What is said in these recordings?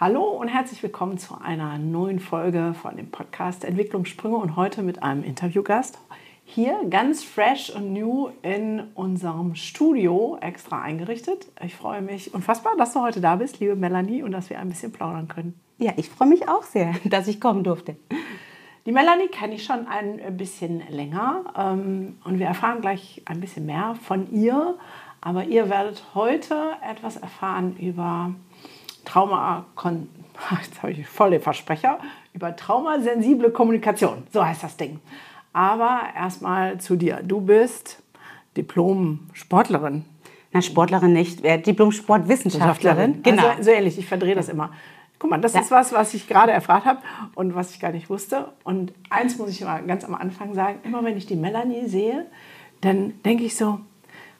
Hallo und herzlich willkommen zu einer neuen Folge von dem Podcast Entwicklungssprünge und heute mit einem Interviewgast. Hier ganz fresh und new in unserem Studio extra eingerichtet. Ich freue mich unfassbar, dass du heute da bist, liebe Melanie, und dass wir ein bisschen plaudern können. Ja, ich freue mich auch sehr, dass ich kommen durfte. Die Melanie kenne ich schon ein bisschen länger ähm, und wir erfahren gleich ein bisschen mehr von ihr. Aber ihr werdet heute etwas erfahren über Trauma, jetzt habe ich voll den Versprecher, über traumasensible Kommunikation. So heißt das Ding. Aber erstmal zu dir. Du bist Diplom-Sportlerin. Na, Sportlerin nicht, äh, Diplom-Sportwissenschaftlerin. Genau. Also, so ähnlich, ich verdrehe das immer. Guck mal, das ja. ist was, was ich gerade erfragt habe und was ich gar nicht wusste. Und eins muss ich mal ganz am Anfang sagen: Immer wenn ich die Melanie sehe, dann denke ich so,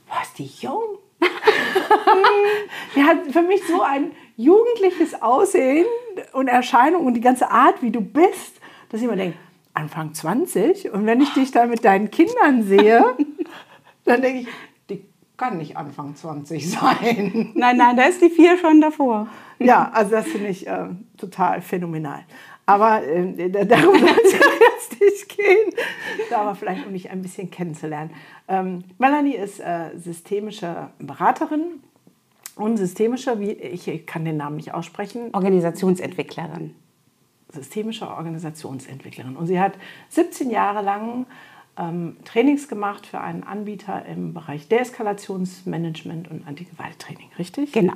boah, ist die jung? die hat für mich so ein jugendliches Aussehen und Erscheinung und die ganze Art, wie du bist, dass ich immer denke, Anfang 20 und wenn ich dich da mit deinen Kindern sehe, dann denke ich, die kann nicht Anfang 20 sein. Nein, nein, da ist die vier schon davor. Ja, also das finde ich äh, total phänomenal. Aber äh, darum soll es jetzt nicht gehen, da aber vielleicht um dich ein bisschen kennenzulernen. Ähm, Melanie ist äh, systemische Beraterin und systemische, wie ich kann den Namen nicht aussprechen. Organisationsentwicklerin. Systemische Organisationsentwicklerin. Und sie hat 17 Jahre lang ähm, Trainings gemacht für einen Anbieter im Bereich Deeskalationsmanagement und Antigewalttraining, richtig? Genau.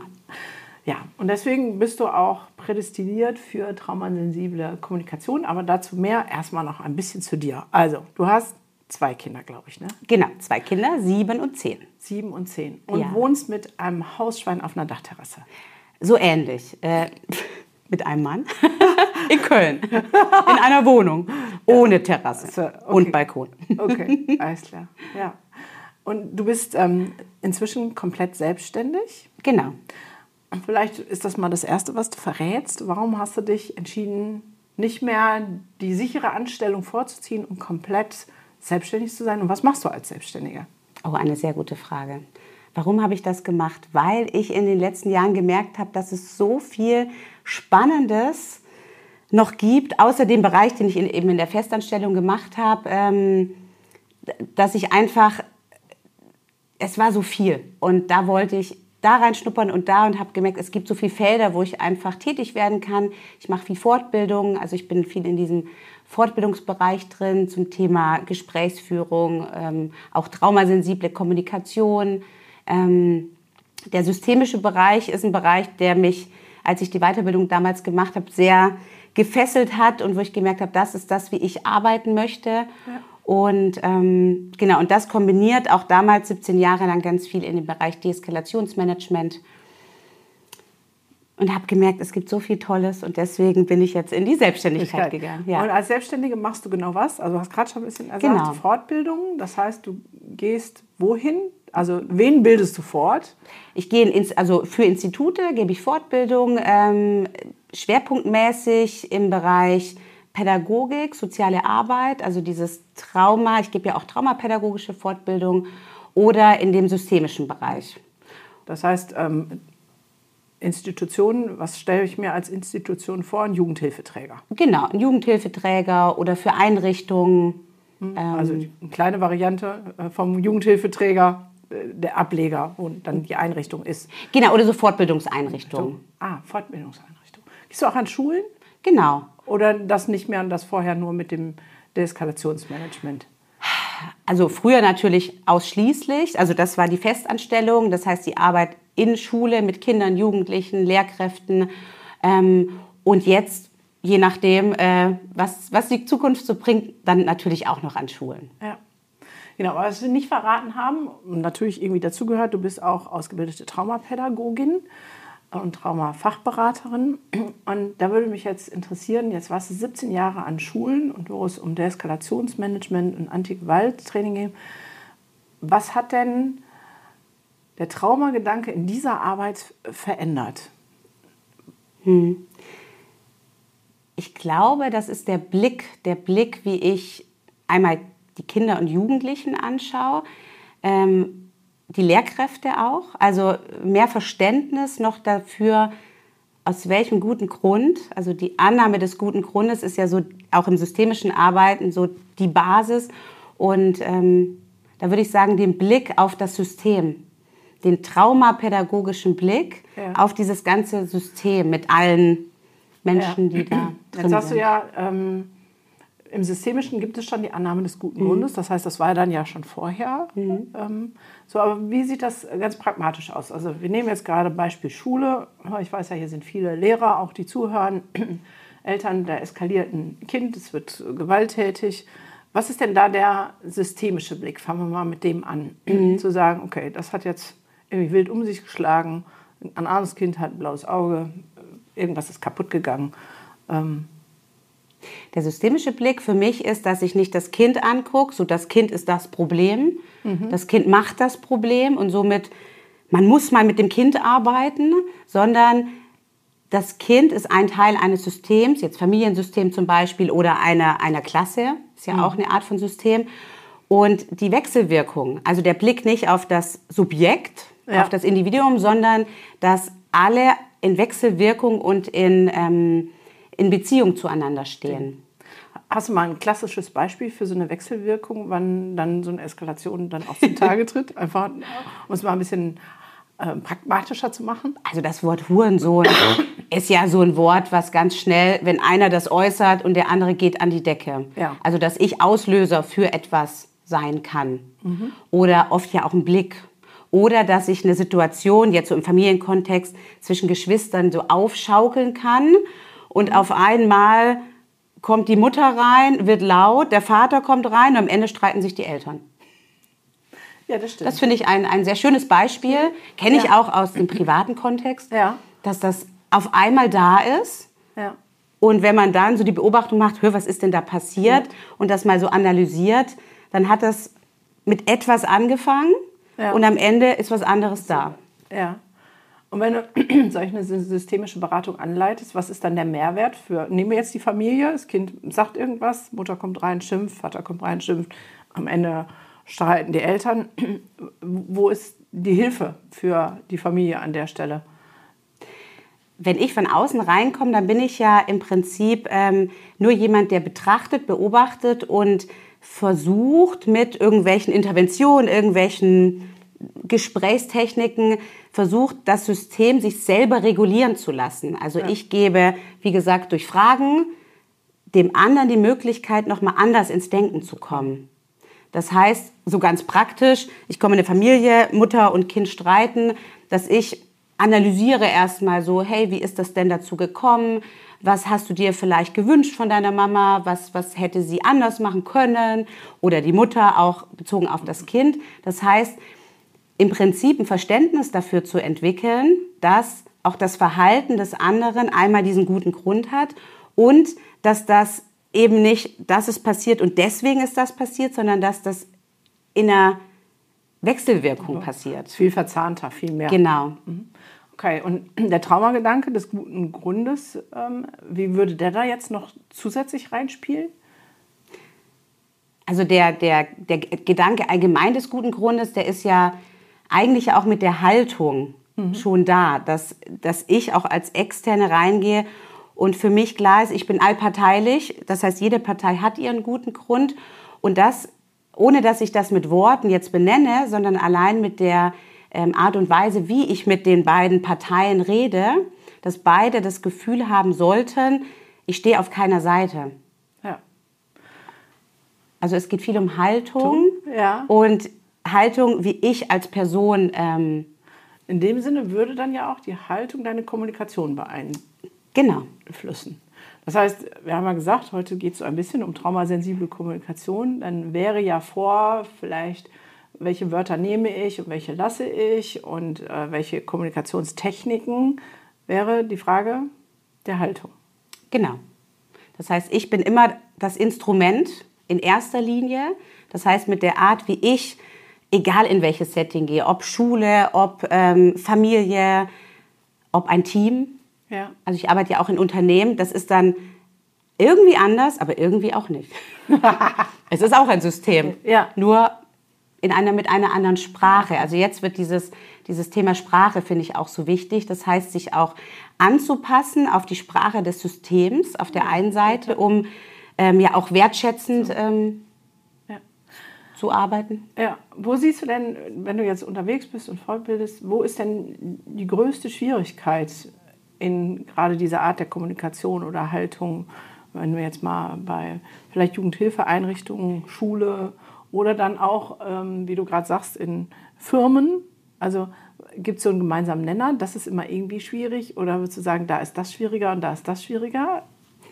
Ja, und deswegen bist du auch prädestiniert für traumasensible Kommunikation, aber dazu mehr erstmal noch ein bisschen zu dir. Also, du hast zwei Kinder, glaube ich, ne? Genau, zwei Kinder, sieben und zehn. Sieben und zehn. Und ja. wohnst mit einem Hausschwein auf einer Dachterrasse. So ähnlich. Äh, mit einem Mann in Köln. In einer Wohnung. Ohne Terrasse so, okay. und Balkon. Okay, alles klar. Ja. Und du bist ähm, inzwischen komplett selbstständig? Genau. Vielleicht ist das mal das Erste, was du verrätst. Warum hast du dich entschieden, nicht mehr die sichere Anstellung vorzuziehen und komplett selbstständig zu sein? Und was machst du als Selbstständiger? Oh, eine sehr gute Frage. Warum habe ich das gemacht? Weil ich in den letzten Jahren gemerkt habe, dass es so viel Spannendes noch gibt, außer dem Bereich, den ich in, eben in der Festanstellung gemacht habe, ähm, dass ich einfach, es war so viel und da wollte ich da reinschnuppern und da und habe gemerkt, es gibt so viele Felder, wo ich einfach tätig werden kann. Ich mache viel Fortbildung, also ich bin viel in diesem Fortbildungsbereich drin zum Thema Gesprächsführung, ähm, auch traumasensible Kommunikation. Ähm, der systemische Bereich ist ein Bereich, der mich, als ich die Weiterbildung damals gemacht habe, sehr gefesselt hat und wo ich gemerkt habe, das ist das, wie ich arbeiten möchte. Ja. Und ähm, genau, und das kombiniert auch damals 17 Jahre lang ganz viel in dem Bereich Deeskalationsmanagement. Und habe gemerkt, es gibt so viel Tolles und deswegen bin ich jetzt in die Selbstständigkeit gegangen. Ja. Und als Selbstständige machst du genau was? Also du hast gerade schon ein bisschen gesagt, genau. Fortbildung. Das heißt, du gehst wohin? Also wen bildest du fort? Ich gehe ins, also für Institute gebe ich Fortbildung, ähm, schwerpunktmäßig im Bereich Pädagogik, soziale Arbeit, also dieses Trauma, ich gebe ja auch traumapädagogische Fortbildung oder in dem systemischen Bereich. Das heißt, ähm, Institutionen, was stelle ich mir als Institution vor? Ein Jugendhilfeträger. Genau, ein Jugendhilfeträger oder für Einrichtungen. Hm, also eine kleine Variante äh, vom Jugendhilfeträger, äh, der Ableger, wo dann die Einrichtung ist. Genau, oder so Fortbildungseinrichtungen. Ah, Fortbildungseinrichtungen. Gehst du auch an Schulen? Genau. Oder das nicht mehr und das vorher nur mit dem Deeskalationsmanagement? Also früher natürlich ausschließlich. Also das war die Festanstellung, das heißt die Arbeit in Schule mit Kindern, Jugendlichen, Lehrkräften. Ähm, und jetzt, je nachdem, äh, was, was die Zukunft so bringt, dann natürlich auch noch an Schulen. Ja. Genau, was wir nicht verraten haben, natürlich irgendwie dazugehört, du bist auch ausgebildete Traumapädagogin. und Traumafachberaterin. Und da würde mich jetzt interessieren, jetzt warst du 17 Jahre an Schulen und wo es um Deeskalationsmanagement und Antigewalttraining ging. Was hat denn der Traumagedanke in dieser Arbeit verändert? Hm. Ich glaube, das ist der Blick, der Blick, wie ich einmal die Kinder und Jugendlichen anschaue, ähm, die Lehrkräfte auch, also mehr Verständnis noch dafür, aus welchem guten Grund, also die Annahme des guten Grundes ist ja so auch im systemischen Arbeiten so die Basis und ähm, da würde ich sagen, den Blick auf das System, den traumapädagogischen Blick ja. auf dieses ganze System mit allen Menschen, ja. die da drin Jetzt sagst sind. du ja, ähm, im Systemischen gibt es schon die Annahme des guten mhm. Grundes. Das heißt, das war dann ja schon vorher. Mhm. Ähm, so, aber wie sieht das ganz pragmatisch aus? Also wir nehmen jetzt gerade Beispiel Schule. Ich weiß ja, hier sind viele Lehrer, auch die zuhören. Eltern, da eskaliert ein Kind, es wird gewalttätig. Was ist denn da der systemische Blick? Fangen wir mal mit dem an. Mhm. Zu sagen, okay, das hat jetzt irgendwie wild um sich geschlagen. Ein anderes Kind hat ein blaues Auge. Irgendwas ist kaputt gegangen. Ähm, der systemische Blick für mich ist, dass ich nicht das Kind angucke, so das Kind ist das Problem, mhm. das Kind macht das Problem und somit, man muss mal mit dem Kind arbeiten, sondern das Kind ist ein Teil eines Systems, jetzt Familiensystem zum Beispiel oder einer, einer Klasse, ist ja mhm. auch eine Art von System. Und die Wechselwirkung, also der Blick nicht auf das Subjekt, ja. auf das Individuum, sondern dass alle in Wechselwirkung und in... Ähm, in Beziehung zueinander stehen. Hast du mal ein klassisches Beispiel für so eine Wechselwirkung, wann dann so eine Eskalation dann auf den Tage tritt? Einfach, um es mal ein bisschen äh, pragmatischer zu machen? Also das Wort Hurensohn ist ja so ein Wort, was ganz schnell, wenn einer das äußert und der andere geht an die Decke. Ja. Also dass ich Auslöser für etwas sein kann. Mhm. Oder oft ja auch ein Blick. Oder dass ich eine Situation, jetzt so im Familienkontext, zwischen Geschwistern so aufschaukeln kann und auf einmal kommt die Mutter rein, wird laut, der Vater kommt rein und am Ende streiten sich die Eltern. Ja, das stimmt. Das finde ich ein, ein sehr schönes Beispiel. Kenne ich ja. auch aus dem privaten Kontext, ja. dass das auf einmal da ist. Ja. Und wenn man dann so die Beobachtung macht, hör, was ist denn da passiert und das mal so analysiert, dann hat das mit etwas angefangen und am Ende ist was anderes da. Ja. Und wenn du solche systemische Beratung anleitest, was ist dann der Mehrwert für, nehmen wir jetzt die Familie, das Kind sagt irgendwas, Mutter kommt rein, schimpft, Vater kommt rein, schimpft, am Ende streiten die Eltern. Wo ist die Hilfe für die Familie an der Stelle? Wenn ich von außen reinkomme, dann bin ich ja im Prinzip ähm, nur jemand, der betrachtet, beobachtet und versucht mit irgendwelchen Interventionen, irgendwelchen Gesprächstechniken versucht, das System sich selber regulieren zu lassen. Also ja. ich gebe, wie gesagt, durch Fragen dem anderen die Möglichkeit, nochmal anders ins Denken zu kommen. Das heißt, so ganz praktisch, ich komme in eine Familie, Mutter und Kind streiten, dass ich analysiere erstmal so, hey, wie ist das denn dazu gekommen? Was hast du dir vielleicht gewünscht von deiner Mama? Was, was hätte sie anders machen können? Oder die Mutter auch bezogen auf das Kind. Das heißt, im Prinzip ein Verständnis dafür zu entwickeln, dass auch das Verhalten des anderen einmal diesen guten Grund hat und dass das eben nicht, dass es passiert und deswegen ist das passiert, sondern dass das in einer Wechselwirkung also, passiert. Viel verzahnter, viel mehr. Genau. Mhm. Okay, und der Traumagedanke des guten Grundes, ähm, wie würde der da jetzt noch zusätzlich reinspielen? Also der, der, der Gedanke allgemein des guten Grundes, der ist ja eigentlich auch mit der Haltung mhm. schon da, dass, dass ich auch als Externe reingehe und für mich klar ist, ich bin allparteilich. Das heißt, jede Partei hat ihren guten Grund und das, ohne dass ich das mit Worten jetzt benenne, sondern allein mit der ähm, Art und Weise, wie ich mit den beiden Parteien rede, dass beide das Gefühl haben sollten, ich stehe auf keiner Seite. Ja. Also es geht viel um Haltung ja. und Haltung, wie ich als Person. Ähm, in dem Sinne würde dann ja auch die Haltung deine Kommunikation beeinflussen. Genau. Das heißt, wir haben ja gesagt, heute geht es so ein bisschen um traumasensible Kommunikation. Dann wäre ja vor, vielleicht, welche Wörter nehme ich und welche lasse ich und äh, welche Kommunikationstechniken wäre die Frage der Haltung. Genau. Das heißt, ich bin immer das Instrument in erster Linie. Das heißt, mit der Art, wie ich, egal in welches Setting gehe, ob Schule, ob ähm, Familie, ob ein Team. Ja. Also ich arbeite ja auch in Unternehmen. Das ist dann irgendwie anders, aber irgendwie auch nicht. es ist auch ein System. Ja. Nur in einer, mit einer anderen Sprache. Also jetzt wird dieses, dieses Thema Sprache, finde ich, auch so wichtig. Das heißt, sich auch anzupassen auf die Sprache des Systems auf der einen Seite, um ähm, ja auch wertschätzend ähm. Zu arbeiten. Ja, wo siehst du denn, wenn du jetzt unterwegs bist und fortbildest, wo ist denn die größte Schwierigkeit in gerade dieser Art der Kommunikation oder Haltung, wenn wir jetzt mal bei vielleicht Jugendhilfeeinrichtungen, Schule oder dann auch, ähm, wie du gerade sagst, in Firmen? Also gibt es so einen gemeinsamen Nenner? Das ist immer irgendwie schwierig oder würdest du sagen, da ist das schwieriger und da ist das schwieriger?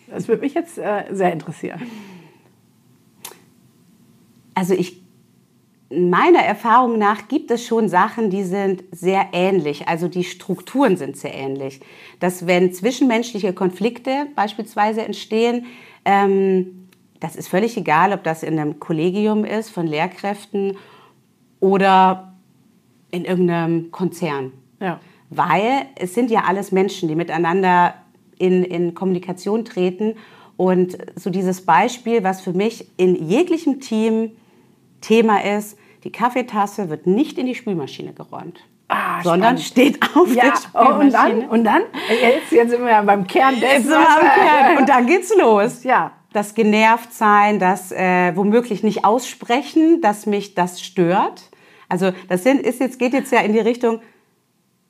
Das würde mich jetzt äh, sehr interessieren. Also ich, meiner Erfahrung nach gibt es schon Sachen, die sind sehr ähnlich. Also die Strukturen sind sehr ähnlich. Dass wenn zwischenmenschliche Konflikte beispielsweise entstehen, ähm, das ist völlig egal, ob das in einem Kollegium ist von Lehrkräften oder in irgendeinem Konzern. Ja. Weil es sind ja alles Menschen, die miteinander in, in Kommunikation treten. Und so dieses Beispiel, was für mich in jeglichem Team Thema ist, die Kaffeetasse wird nicht in die Spülmaschine geräumt, Ah, sondern spannend. steht auf Ja, der oh, und dann? Spülmaschine. Und dann? Jetzt, jetzt sind wir ja beim Kern dessen. Kern. Und dann geht's los. Ja. Das genervt sein, das äh, womöglich nicht aussprechen, dass mich das stört. Also das sind, ist jetzt, geht jetzt ja in die Richtung,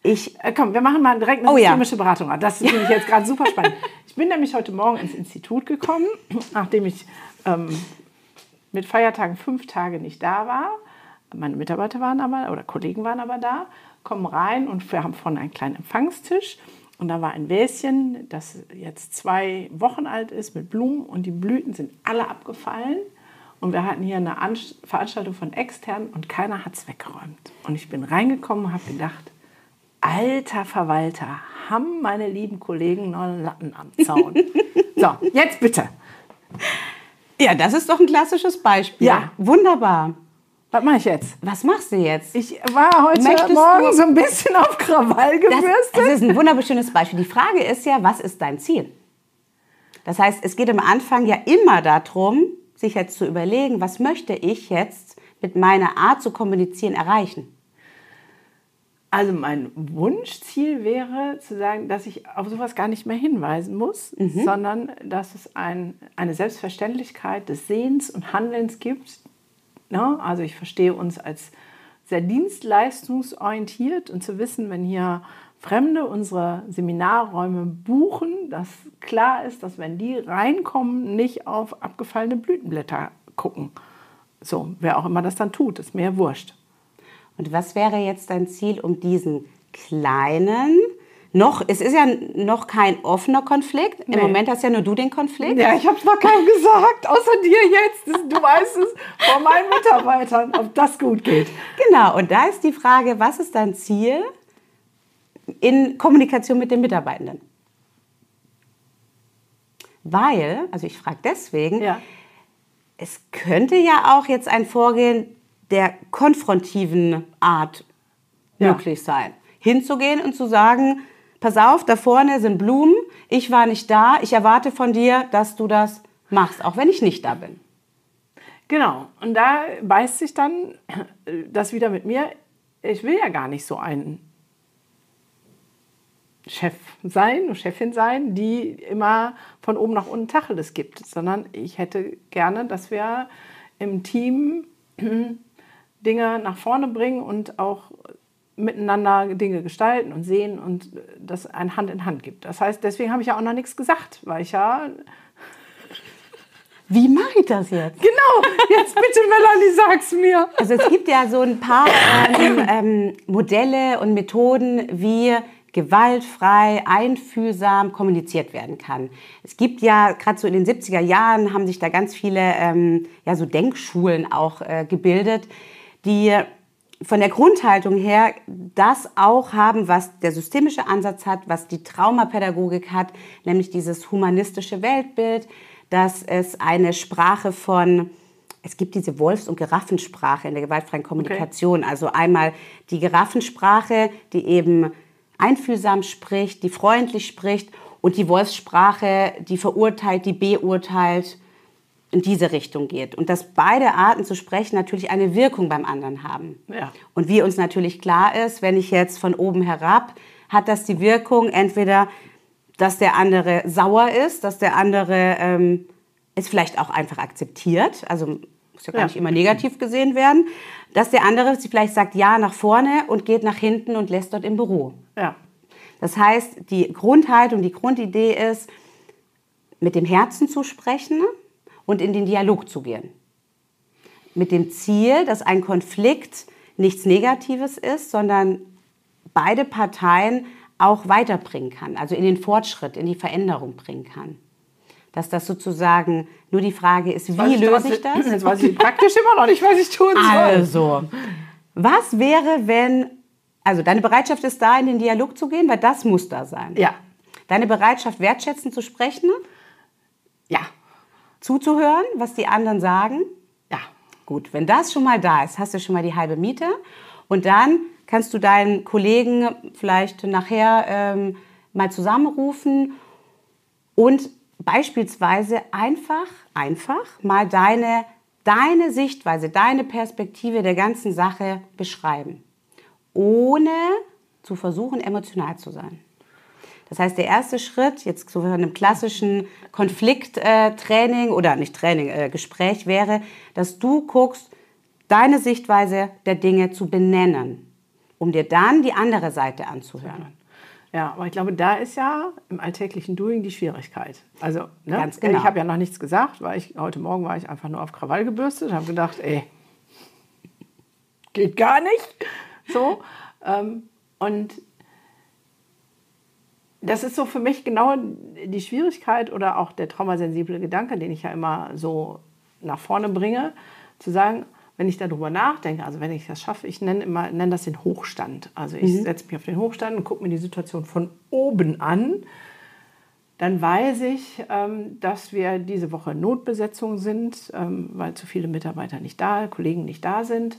ich Äh, Komm, wir machen mal direkt eine Oh ja. systemische Beratung. Das ist nämlich jetzt gerade super spannend. Ich bin nämlich heute Morgen ins Institut gekommen, nachdem ich ähm, mit Feiertagen fünf Tage nicht da war. Meine Mitarbeiter waren aber, oder Kollegen waren aber da, kommen rein und wir haben vorne einen kleinen Empfangstisch. Und da war ein Wäschen, das jetzt zwei Wochen alt ist, mit Blumen und die Blüten sind alle abgefallen. Und wir hatten hier eine Anst Veranstaltung von extern und keiner hat es weggeräumt. Und ich bin reingekommen und habe gedacht, alter Verwalter, haben meine lieben Kollegen noch einen Latten am Zaun. so, jetzt bitte. Ja, das ist doch ein klassisches Beispiel. Ja. wunderbar. Was mache ich jetzt? Was machst du jetzt? Ich war heute Möchtest Morgen so ein bisschen auf Krawall Das, gebürstet. das ist ein wunderschönes Beispiel. Die Frage ist ja, was ist dein Ziel? Das heißt, es geht am Anfang ja immer darum, sich jetzt zu überlegen, was möchte ich jetzt mit meiner Art zu kommunizieren erreichen? Also mein Wunschziel wäre zu sagen, dass ich auf sowas gar nicht mehr hinweisen muss, Mhm. sondern dass es ein, eine Selbstverständlichkeit des Sehens und Handelns gibt. Ne? Also ich verstehe uns als sehr dienstleistungsorientiert und zu wissen, wenn hier Fremde unsere Seminarräume buchen, dass klar ist, dass wenn die reinkommen, nicht auf abgefallene Blütenblätter gucken. So, wer auch immer das dann tut, ist mir wurscht. Und was wäre jetzt dein Ziel, um diesen kleinen, noch, es ist ja noch kein offener Konflikt. Im Nee. Moment hast ja nur du den Konflikt. Ja, ich habe es noch keinem gesagt, außer dir jetzt. Du weißt es von meinen Mitarbeitern, ob das gut geht. Genau, und da ist die Frage, was ist dein Ziel in Kommunikation mit den Mitarbeitenden? Weil, also ich frage deswegen, Ja. es könnte ja auch jetzt ein Vorgehen der konfrontiven Art Ja. möglich sein. Hinzugehen und zu sagen, pass auf, da vorne sind Blumen, ich war nicht da, ich erwarte von dir, dass du das machst, auch wenn ich nicht da bin. Genau. Und da beißt sich dann äh, das wieder mit mir. Ich will ja gar nicht so ein Chef sein, Chefin sein, die immer von oben nach unten Tacheles gibt, sondern ich hätte gerne, dass wir im Team Dinge nach vorne bringen und auch miteinander Dinge gestalten und sehen und das ein Hand in Hand gibt. Das heißt, deswegen habe ich ja auch noch nichts gesagt, weil ich ja Wie mache ich das jetzt? Genau, jetzt bitte Melanie, sag's mir. Also es gibt ja so ein paar ähm, ähm, Modelle und Methoden, wie gewaltfrei, einfühlsam kommuniziert werden kann. Es gibt ja, gerade so in den 70er Jahren haben sich da ganz viele ähm, ja, so Denkschulen auch äh, gebildet, die von der Grundhaltung her das auch haben, was der systemische Ansatz hat, was die Traumapädagogik hat, nämlich dieses humanistische Weltbild, dass es eine Sprache von es gibt diese Wolfs- und Giraffensprache in der gewaltfreien Kommunikation. Okay. Also einmal die Giraffensprache, die eben einfühlsam spricht, die freundlich spricht und die Wolfssprache, die verurteilt, die beurteilt, in diese Richtung geht. Und dass beide Arten zu sprechen natürlich eine Wirkung beim anderen haben. Ja. Und wie uns natürlich klar ist, wenn ich jetzt von oben herab, hat das die Wirkung entweder, dass der andere sauer ist, dass der andere ähm, es vielleicht auch einfach akzeptiert, also muss ja gar ja. nicht immer negativ gesehen werden, dass der andere vielleicht sagt Ja nach vorne und geht nach hinten und lässt dort im Büro. Ja. Das heißt, die Grundhaltung, die Grundidee ist, mit dem Herzen zu sprechen und in den Dialog zu gehen. Mit dem Ziel, dass ein Konflikt nichts Negatives ist, sondern beide Parteien auch weiterbringen kann, also in den Fortschritt, in die Veränderung bringen kann. Dass das sozusagen nur die Frage ist, wie löse ich das? Jetzt weiß ich praktisch immer noch nicht, was ich tun soll. Also, was wäre, wenn, also deine Bereitschaft ist da, in den Dialog zu gehen, weil das muss da sein. Ja. Deine Bereitschaft, wertschätzend zu sprechen? Ja zuzuhören, was die anderen sagen? Ja. Gut, wenn das schon mal da ist, hast du schon mal die halbe Miete. Und dann kannst du deinen Kollegen vielleicht nachher ähm, mal zusammenrufen und beispielsweise einfach, einfach mal deine, deine Sichtweise, deine Perspektive der ganzen Sache beschreiben, ohne zu versuchen, emotional zu sein. Das heißt, der erste Schritt, jetzt so von einem klassischen Konflikttraining äh, oder nicht Training, äh, Gespräch wäre, dass du guckst, deine Sichtweise der Dinge zu benennen, um dir dann die andere Seite anzuhören. Ja, aber ich glaube, da ist ja im alltäglichen Doing die Schwierigkeit. Also, ne? Ganz genau. ich habe ja noch nichts gesagt, weil ich heute Morgen war ich einfach nur auf Krawall gebürstet, habe gedacht, ey, geht gar nicht. So. Ähm, und das ist so für mich genau die Schwierigkeit oder auch der traumasensible Gedanke, den ich ja immer so nach vorne bringe, zu sagen, wenn ich darüber nachdenke, also wenn ich das schaffe, ich nenne immer nenne das den Hochstand. Also ich mhm. setze mich auf den Hochstand und gucke mir die Situation von oben an. Dann weiß ich, ähm, dass wir diese Woche Notbesetzung sind, ähm, weil zu viele Mitarbeiter nicht da, Kollegen nicht da sind.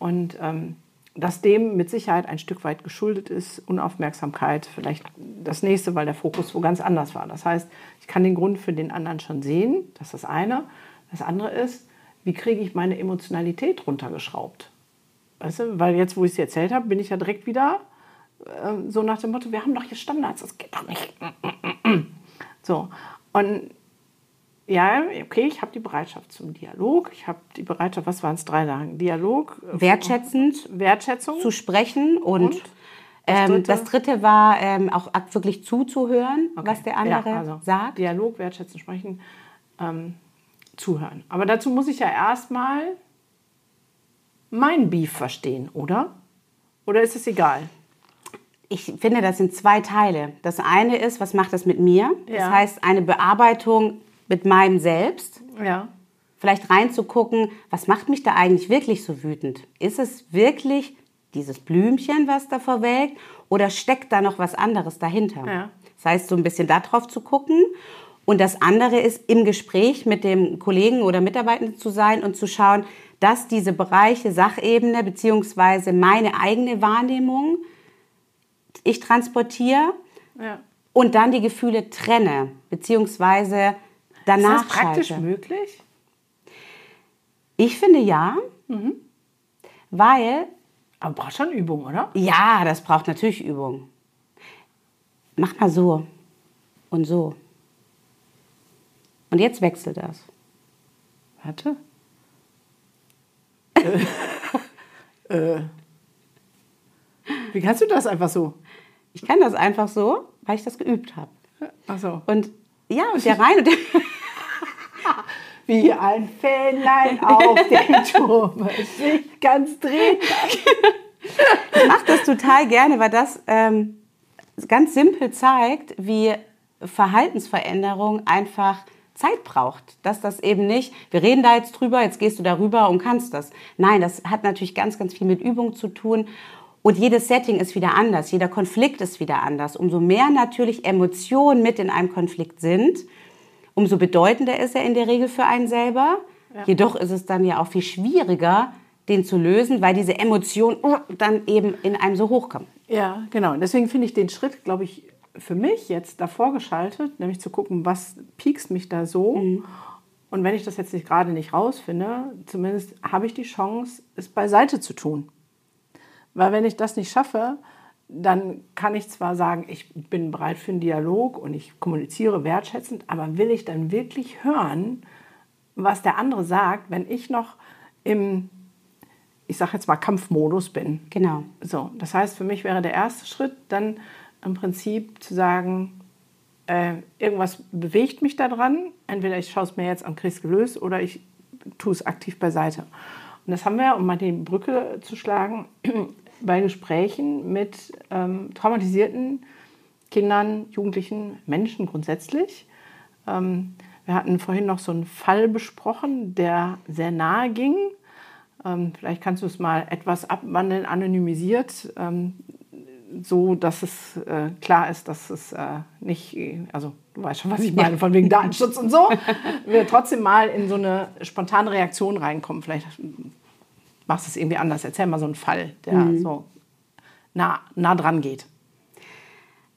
Und ähm, dass dem mit Sicherheit ein Stück weit geschuldet ist, Unaufmerksamkeit, vielleicht das nächste, weil der Fokus wo ganz anders war. Das heißt, ich kann den Grund für den anderen schon sehen, das ist das eine. Das andere ist, wie kriege ich meine Emotionalität runtergeschraubt? Weißt du, weil jetzt, wo ich es erzählt habe, bin ich ja direkt wieder äh, so nach dem Motto, wir haben doch hier Standards, das geht doch nicht. So, und ja, okay, ich habe die Bereitschaft zum Dialog. Ich habe die Bereitschaft, was waren es, drei Tage? Dialog. Äh, Wertschätzend. Wertschätzung. Zu sprechen und, und? Das, ähm, dritte? das, dritte? war ähm, auch wirklich zuzuhören, okay. was der andere ja, also sagt. Dialog, wertschätzen, sprechen, ähm, zuhören. Aber dazu muss ich ja erstmal mein Beef verstehen, oder? Oder ist es egal? Ich finde, das sind zwei Teile. Das eine ist, was macht das mit mir? Ja. Das heißt, eine Bearbeitung mit meinem Selbst. Ja. Vielleicht reinzugucken, was macht mich da eigentlich wirklich so wütend? Ist es wirklich dieses Blümchen, was da verwelkt, oder steckt da noch was anderes dahinter? Ja. Das heißt, so ein bisschen darauf zu gucken. Und das andere ist, im Gespräch mit dem Kollegen oder Mitarbeitenden zu sein und zu schauen, dass diese Bereiche, Sachebene beziehungsweise meine eigene Wahrnehmung ich transportiere ja. und dann die Gefühle trenne, beziehungsweise danach Ist das praktisch schalte. möglich? Ich finde ja, mhm. weil. Aber braucht schon Übung, oder? Ja, das braucht natürlich Übung. Mach mal so und so. Und jetzt wechselt das. Warte. äh, äh. Wie kannst du das einfach so? Ich kann das einfach so, weil ich das geübt habe. Ach so. Und ja, und der rein und der wie ein Fähnlein auf dem Turm sich ganz dreht. Ich mache das total gerne, weil das ähm, ganz simpel zeigt, wie Verhaltensveränderung einfach Zeit braucht. Dass das eben nicht, wir reden da jetzt drüber, jetzt gehst du darüber und kannst das. Nein, das hat natürlich ganz, ganz viel mit Übung zu tun. Und jedes Setting ist wieder anders, jeder Konflikt ist wieder anders. Umso mehr natürlich Emotionen mit in einem Konflikt sind, umso bedeutender ist er in der Regel für einen selber. Ja. Jedoch ist es dann ja auch viel schwieriger, den zu lösen, weil diese Emotionen uh, dann eben in einem so hochkommen. Ja, genau. Und deswegen finde ich den Schritt, glaube ich, für mich jetzt davor geschaltet, nämlich zu gucken, was piekst mich da so. Mhm. Und wenn ich das jetzt nicht gerade nicht rausfinde, zumindest habe ich die Chance, es beiseite zu tun. Weil wenn ich das nicht schaffe, dann kann ich zwar sagen, ich bin bereit für einen Dialog und ich kommuniziere wertschätzend, aber will ich dann wirklich hören, was der andere sagt, wenn ich noch im, ich sage jetzt mal, Kampfmodus bin? Genau. So, das heißt, für mich wäre der erste Schritt dann im Prinzip zu sagen, äh, irgendwas bewegt mich daran. Entweder ich schaue es mir jetzt an Chris gelöst oder ich tue es aktiv beiseite. Und das haben wir, um mal die Brücke zu schlagen, bei Gesprächen mit ähm, traumatisierten Kindern, Jugendlichen, Menschen grundsätzlich. Ähm, wir hatten vorhin noch so einen Fall besprochen, der sehr nahe ging. Ähm, vielleicht kannst du es mal etwas abwandeln, anonymisiert, ähm, so dass es äh, klar ist, dass es äh, nicht, also du weißt schon, was ich meine, von wegen Datenschutz und so, wir trotzdem mal in so eine spontane Reaktion reinkommen. Vielleicht machst es irgendwie anders. Erzähl mal so einen Fall, der mhm. so nah, nah dran geht.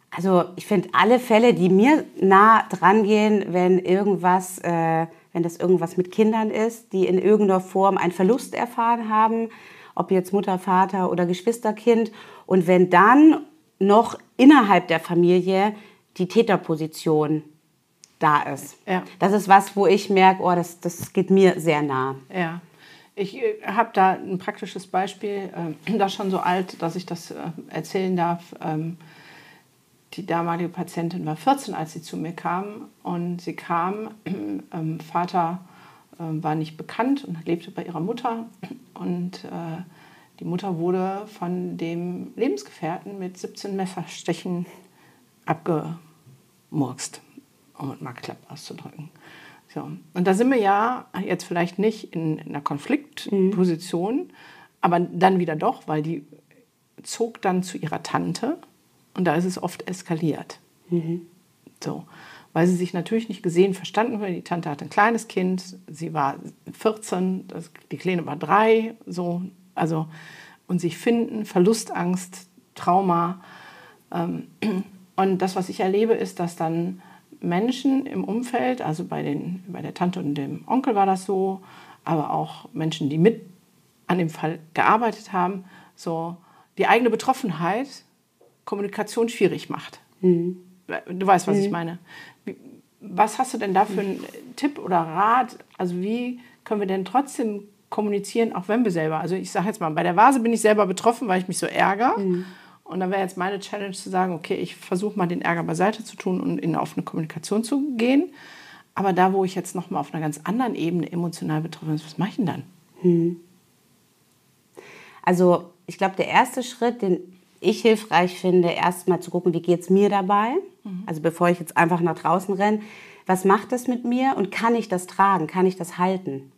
Also ich finde alle Fälle, die mir nah dran gehen, wenn irgendwas, äh, wenn das irgendwas mit Kindern ist, die in irgendeiner Form einen Verlust erfahren haben, ob jetzt Mutter, Vater oder Geschwisterkind, und wenn dann noch innerhalb der Familie die Täterposition da ist. Ja. Das ist was, wo ich merke, oh, das, das geht mir sehr nah. Ja. Ich äh, habe da ein praktisches Beispiel, äh, das schon so alt, dass ich das äh, erzählen darf. Ähm, die damalige Patientin war 14, als sie zu mir kam. Und sie kam, ähm, Vater äh, war nicht bekannt und lebte bei ihrer Mutter. Und äh, die Mutter wurde von dem Lebensgefährten mit 17 Messerstechen abgemurkst, um es mal klapp auszudrücken. So. Und da sind wir ja jetzt vielleicht nicht in, in einer Konfliktposition, mhm. aber dann wieder doch, weil die zog dann zu ihrer Tante und da ist es oft eskaliert. Mhm. So. Weil sie sich natürlich nicht gesehen, verstanden haben. Die Tante hatte ein kleines Kind, sie war 14, das, die Kleine war drei, so, also, und sich finden, Verlustangst, Trauma. Ähm, und das, was ich erlebe, ist, dass dann Menschen im Umfeld, also bei, den, bei der Tante und dem Onkel war das so, aber auch Menschen, die mit an dem Fall gearbeitet haben, so die eigene Betroffenheit Kommunikation schwierig macht. Mhm. Du weißt, was mhm. ich meine. Was hast du denn da für einen Tipp oder Rat? Also wie können wir denn trotzdem kommunizieren, auch wenn wir selber, also ich sage jetzt mal, bei der Vase bin ich selber betroffen, weil ich mich so ärgere. Und dann wäre jetzt meine Challenge zu sagen, okay, ich versuche mal den Ärger beiseite zu tun und in eine offene Kommunikation zu gehen. Aber da, wo ich jetzt noch mal auf einer ganz anderen Ebene emotional betroffen bin, was mache ich denn dann? Hm. Also ich glaube, der erste Schritt, den ich hilfreich finde, erstmal zu gucken, wie geht es mir dabei. Mhm. Also bevor ich jetzt einfach nach draußen renne, was macht das mit mir und kann ich das tragen, kann ich das halten?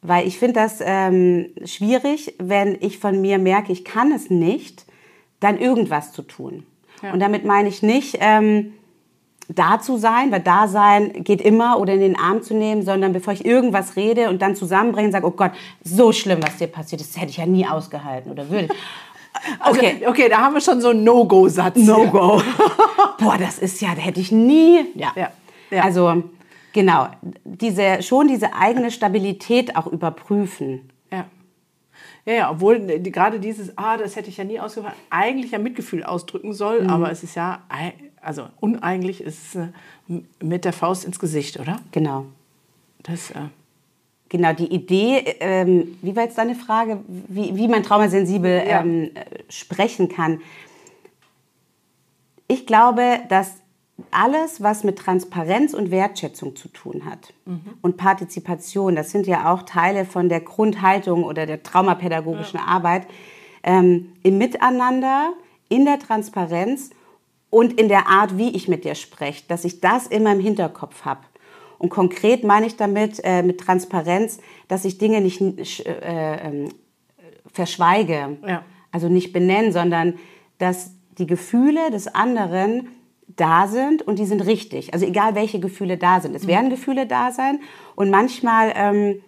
Weil ich finde das ähm, schwierig, wenn ich von mir merke, ich kann es nicht, dann irgendwas zu tun. Ja. Und damit meine ich nicht, ähm, da zu sein, weil da sein geht immer oder in den Arm zu nehmen, sondern bevor ich irgendwas rede und dann zusammenbringen, sage, oh Gott, so schlimm, was dir passiert ist, das hätte ich ja nie ausgehalten oder würde. Also, okay, okay, da haben wir schon so einen No-Go-Satz. No-Go. Boah, das ist ja, da hätte ich nie. Ja. ja. ja. Also genau, diese, schon diese eigene Stabilität auch überprüfen. Ja, ja, obwohl die, gerade dieses, ah, das hätte ich ja nie ausgefallen, eigentlich ja Mitgefühl ausdrücken soll, mhm. aber es ist ja, also uneigentlich ist es äh, mit der Faust ins Gesicht, oder? Genau. Das, äh Genau, die Idee, ähm, wie war jetzt deine Frage, wie, wie man traumasensibel ja. ähm, sprechen kann. Ich glaube, dass alles, was mit Transparenz und Wertschätzung zu tun hat mhm. und Partizipation, das sind ja auch Teile von der Grundhaltung oder der traumapädagogischen ja. Arbeit, ähm, im Miteinander, in der Transparenz und in der Art, wie ich mit dir spreche, dass ich das immer im Hinterkopf habe. Und konkret meine ich damit äh, mit Transparenz, dass ich Dinge nicht äh, äh, verschweige, ja. also nicht benenne, sondern dass die Gefühle des anderen da sind und die sind richtig. Also egal, welche Gefühle da sind. Es mhm. werden Gefühle da sein und manchmal ähm,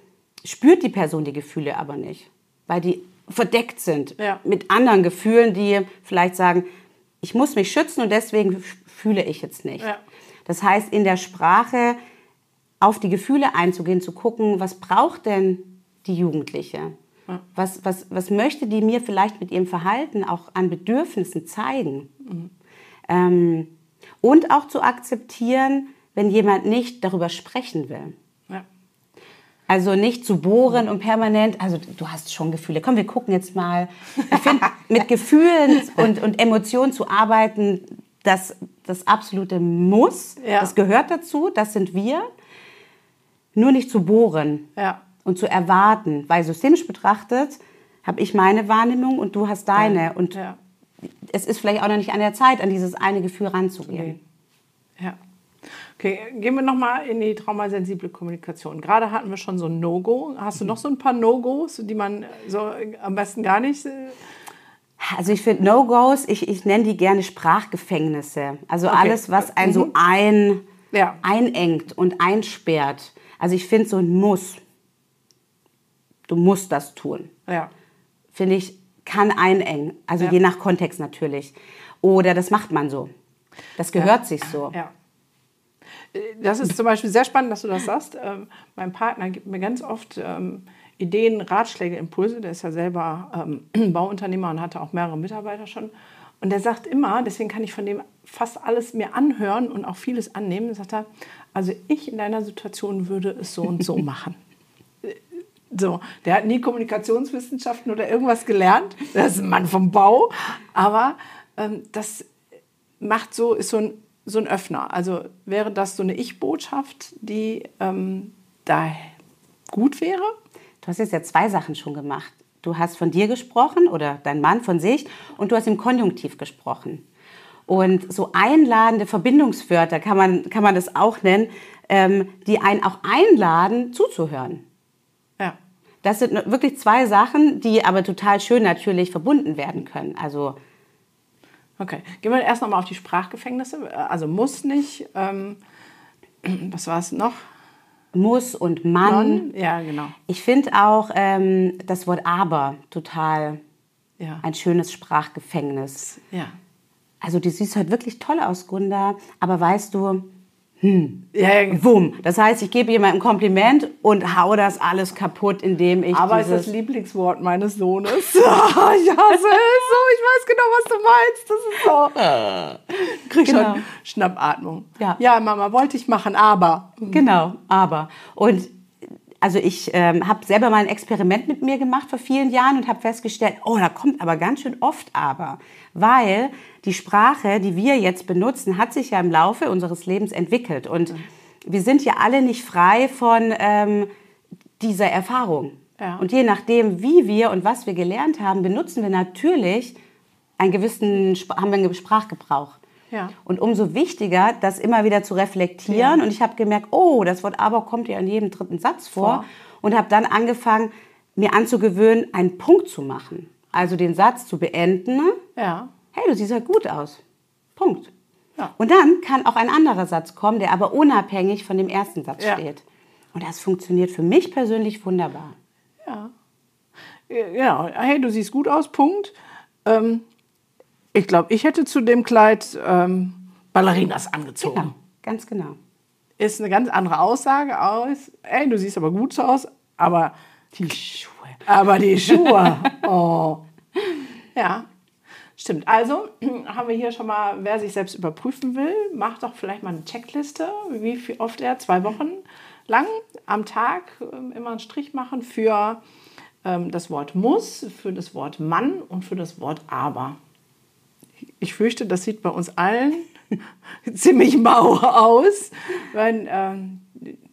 spürt die Person die Gefühle aber nicht, weil die verdeckt sind ja. mit anderen Gefühlen, die vielleicht sagen, ich muss mich schützen und deswegen fühle ich jetzt nicht. Ja. Das heißt, in der Sprache auf die Gefühle einzugehen, zu gucken, was braucht denn die Jugendliche? Ja. Was, was, was möchte die mir vielleicht mit ihrem Verhalten auch an Bedürfnissen zeigen? Mhm. Ähm, und auch zu akzeptieren, wenn jemand nicht darüber sprechen will. Also nicht zu bohren und permanent, also du hast schon Gefühle. Komm, wir gucken jetzt mal. Ich finde, mit Gefühlen und, und Emotionen zu arbeiten, das, das absolute Muss. Ja. Das gehört dazu, das sind wir. Nur nicht zu bohren ja. und zu erwarten, weil systemisch betrachtet habe ich meine Wahrnehmung und du hast deine. Und es ist vielleicht auch noch nicht an der Zeit, an dieses eine Gefühl ranzugehen. Ja. Okay, gehen wir nochmal in die traumasensible Kommunikation. Gerade hatten wir schon so ein No-Go. Hast du noch so ein paar No-Gos, die man so am besten gar nicht... Äh, also ich finde No-Gos, ich, ich nenne die gerne Sprachgefängnisse. Also okay. alles, was einen so mhm. ein, ja. einengt und einsperrt. Also ich finde so ein Muss. Du musst das tun. Ja. Finde ich, kann einengen. Also ja. je nach Kontext natürlich. Oder das macht man so. Das gehört ja. sich so. Ja. Das ist zum Beispiel sehr spannend, dass du das sagst. Ähm, mein Partner gibt mir ganz oft ähm, Ideen, Ratschläge, Impulse. Der ist ja selber ähm, Bauunternehmer und hatte auch mehrere Mitarbeiter schon. Und der sagt immer, deswegen kann ich von dem fast alles mir anhören und auch vieles annehmen. Sagt er, also ich in deiner Situation würde es so und so machen. So, der hat nie Kommunikationswissenschaften oder irgendwas gelernt. Das ist ein Mann vom Bau. Aber ähm, das macht so, ist so ein so ein Öffner. Also wäre das so eine Ich-Botschaft, die ähm, da gut wäre? Du hast jetzt ja zwei Sachen schon gemacht. Du hast von dir gesprochen oder dein Mann von sich und du hast im Konjunktiv gesprochen. Und so einladende Verbindungswörter kann man, kann man das auch nennen, ähm, die einen auch einladen, zuzuhören. Das sind wirklich zwei Sachen, die aber total schön natürlich verbunden werden können. Also Okay, gehen wir erst nochmal auf die Sprachgefängnisse. Also muss nicht. Ähm, was war es noch? Muss und Mann. Mann. Ja, genau. Ich finde auch ähm, das Wort aber total ja. ein schönes Sprachgefängnis. Ja. Also die sieht halt wirklich toll aus, Gunda. Aber weißt du, hm. Ja, ja. Wumm. Das heißt, ich gebe jemandem ein Kompliment und hau das alles kaputt, indem ich. Aber ist das Lieblingswort meines Sohnes. ich hasse es so. Ich weiß genau, was du meinst. Das ist so. Ah. Krieg genau. schon Schnappatmung. Ja. ja, Mama, wollte ich machen, aber. Genau, aber. Und also ich ähm, habe selber mal ein Experiment mit mir gemacht vor vielen Jahren und habe festgestellt, oh, da kommt aber ganz schön oft aber, weil die Sprache, die wir jetzt benutzen, hat sich ja im Laufe unseres Lebens entwickelt und mhm. wir sind ja alle nicht frei von ähm, dieser Erfahrung. Ja. Und je nachdem, wie wir und was wir gelernt haben, benutzen wir natürlich einen gewissen haben wir einen Sprachgebrauch. Ja. Und umso wichtiger, das immer wieder zu reflektieren. Ja. Und ich habe gemerkt, oh, das Wort aber kommt ja in jedem dritten Satz vor. vor. Und habe dann angefangen, mir anzugewöhnen, einen Punkt zu machen. Also den Satz zu beenden. Ja. Hey, du siehst ja gut aus. Punkt. Ja. Und dann kann auch ein anderer Satz kommen, der aber unabhängig von dem ersten Satz ja. steht. Und das funktioniert für mich persönlich wunderbar. Ja. Ja, hey, du siehst gut aus, Punkt. Ähm, ich glaube, ich hätte zu dem Kleid ähm, Ballerinas angezogen. Genau, ganz genau. Ist eine ganz andere Aussage aus. Ey, du siehst aber gut so aus, aber die Schuhe. Aber die Schuhe. oh. Ja, stimmt. Also haben wir hier schon mal, wer sich selbst überprüfen will, macht doch vielleicht mal eine Checkliste, wie oft er zwei Wochen lang am Tag ähm, immer einen Strich machen für ähm, das Wort muss, für das Wort Mann und für das Wort aber ich fürchte, das sieht bei uns allen ziemlich mau aus, weil ähm,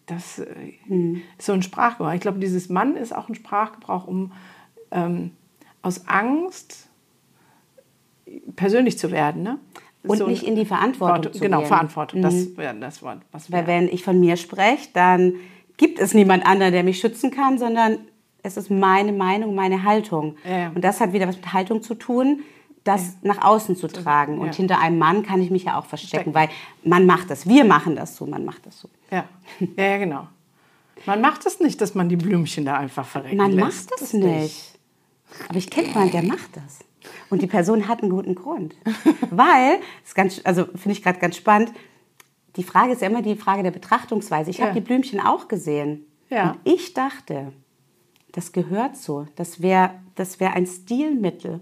das äh, hm. ist so ein Sprachgebrauch. Ich glaube, dieses Mann ist auch ein Sprachgebrauch, um ähm, aus Angst persönlich zu werden. Ne? Und so nicht in die Verantwortung zu Genau, gehen. Verantwortung. Das wäre das Wort, was Weil wenn ich von mir spreche, dann gibt es niemand anderen, der mich schützen kann, sondern es ist meine Meinung, meine Haltung. Ja. Und das hat wieder was mit Haltung zu tun, das nach außen zu tragen. Und Ja. hinter einem Mann kann ich mich ja auch verstecken, weil man macht das. Wir machen das so, man macht das so. Ja. ja, ja, genau. Man macht es nicht, dass man die Blümchen da einfach verrecken Man lässt. macht das nicht. Aber ich kenne jemanden, der macht das. Und die Person hat einen guten Grund. Weil, das ist ganz, also finde ich gerade ganz spannend, die Frage ist ja immer die Frage der Betrachtungsweise. Ich Ja. habe die Blümchen auch gesehen. Ja. Und ich dachte, das gehört so. Das wäre das wär ein Stilmittel.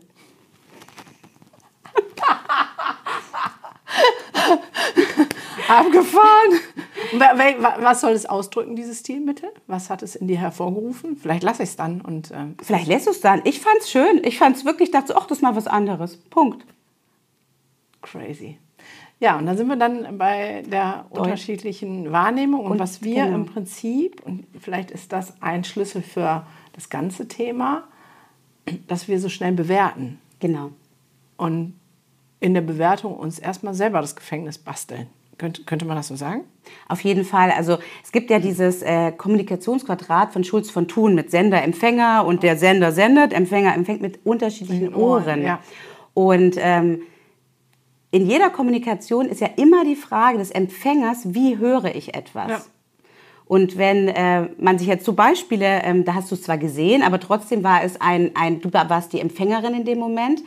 Abgefahren. Wa- wa- wa- Was soll es ausdrücken, dieses Stilmittel? Was hat es in dir hervorgerufen? Vielleicht lasse ich es dann. Und, ähm, Vielleicht lässt du es dann. Ich fand es schön. Ich fand es wirklich, dachte ach, das ist mal was anderes. Punkt. crazy. Ja, und dann sind wir dann bei der unterschiedlichen Wahrnehmung und, Und was wir genau. im Prinzip, und vielleicht ist das ein Schlüssel für das ganze Thema, dass wir so schnell bewerten Genau. und in der Bewertung uns erstmal selber das Gefängnis basteln. Könnte, könnte man das so sagen? Auf jeden Fall. Also es gibt ja dieses äh, Kommunikationsquadrat von Schulz von Thun mit Sender, Empfänger und der Sender sendet, Empfänger empfängt mit unterschiedlichen Ohren, Ohren. ja. Und ähm, in jeder Kommunikation ist ja immer die Frage des Empfängers, wie höre ich etwas? Ja. Und wenn äh, man sich jetzt so Beispiele, ähm, da hast du es zwar gesehen, aber trotzdem war es ein, ein, du warst die Empfängerin in dem Moment.